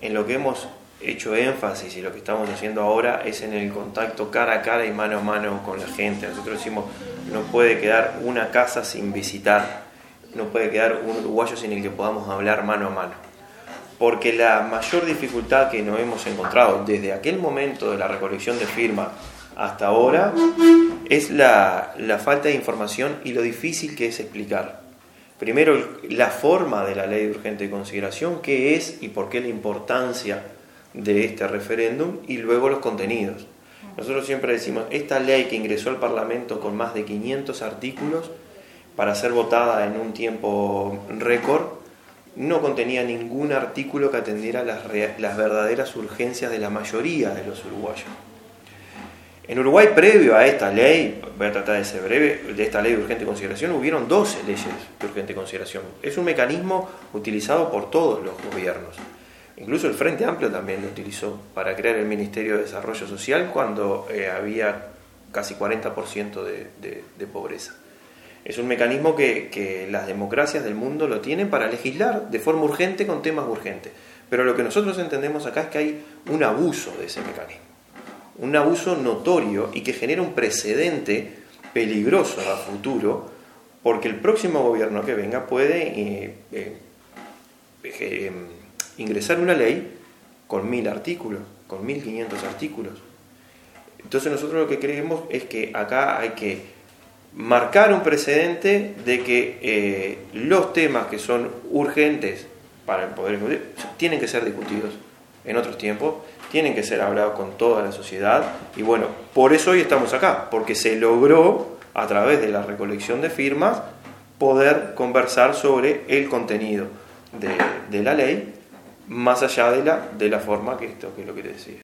en lo que hemos hecho énfasis y lo que estamos haciendo ahora es en el contacto cara a cara y mano a mano con la gente. Nosotros decimos, no puede quedar una casa sin visitar, no puede quedar un uruguayo sin el que podamos hablar mano a mano. Porque la mayor dificultad que nos hemos encontrado desde aquel momento de la recolección de firmas hasta ahora es la, la falta de información y lo difícil que es explicar. Primero, la forma de la ley de urgente consideración, qué es y por qué la importancia de este referéndum y luego los contenidos. Nosotros siempre decimos, esta ley que ingresó al Parlamento con más de 500 artículos para ser votada en un tiempo récord, no contenía ningún artículo que atendiera las, las verdaderas urgencias de la mayoría de los uruguayos. En Uruguay, previo a esta ley, voy a tratar de ser breve, de esta ley de urgente consideración, hubieron 12 leyes de urgente consideración. Es un mecanismo utilizado por todos los gobiernos. Incluso el Frente Amplio también lo utilizó para crear el Ministerio de Desarrollo Social cuando eh, había casi 40% de, de, pobreza. Es un mecanismo que, que, las democracias del mundo lo tienen para legislar de forma urgente con temas urgentes. Pero lo que nosotros entendemos acá es que hay un abuso de ese mecanismo, un abuso notorio y que genera un precedente peligroso a futuro, porque el próximo gobierno que venga puede eh, eh, eh ingresar una ley con mil artículos, con mil quinientos artículos. Entonces nosotros lo que creemos es que acá hay que marcar un precedente de que eh, los temas que son urgentes para el Poder tienen que ser discutidos en otros tiempos, tienen que ser hablados con toda la sociedad y bueno, por eso hoy estamos acá, porque se logró a través de la recolección de firmas poder conversar sobre el contenido de, de la ley más allá de la, de la forma que esto que lo que te decía.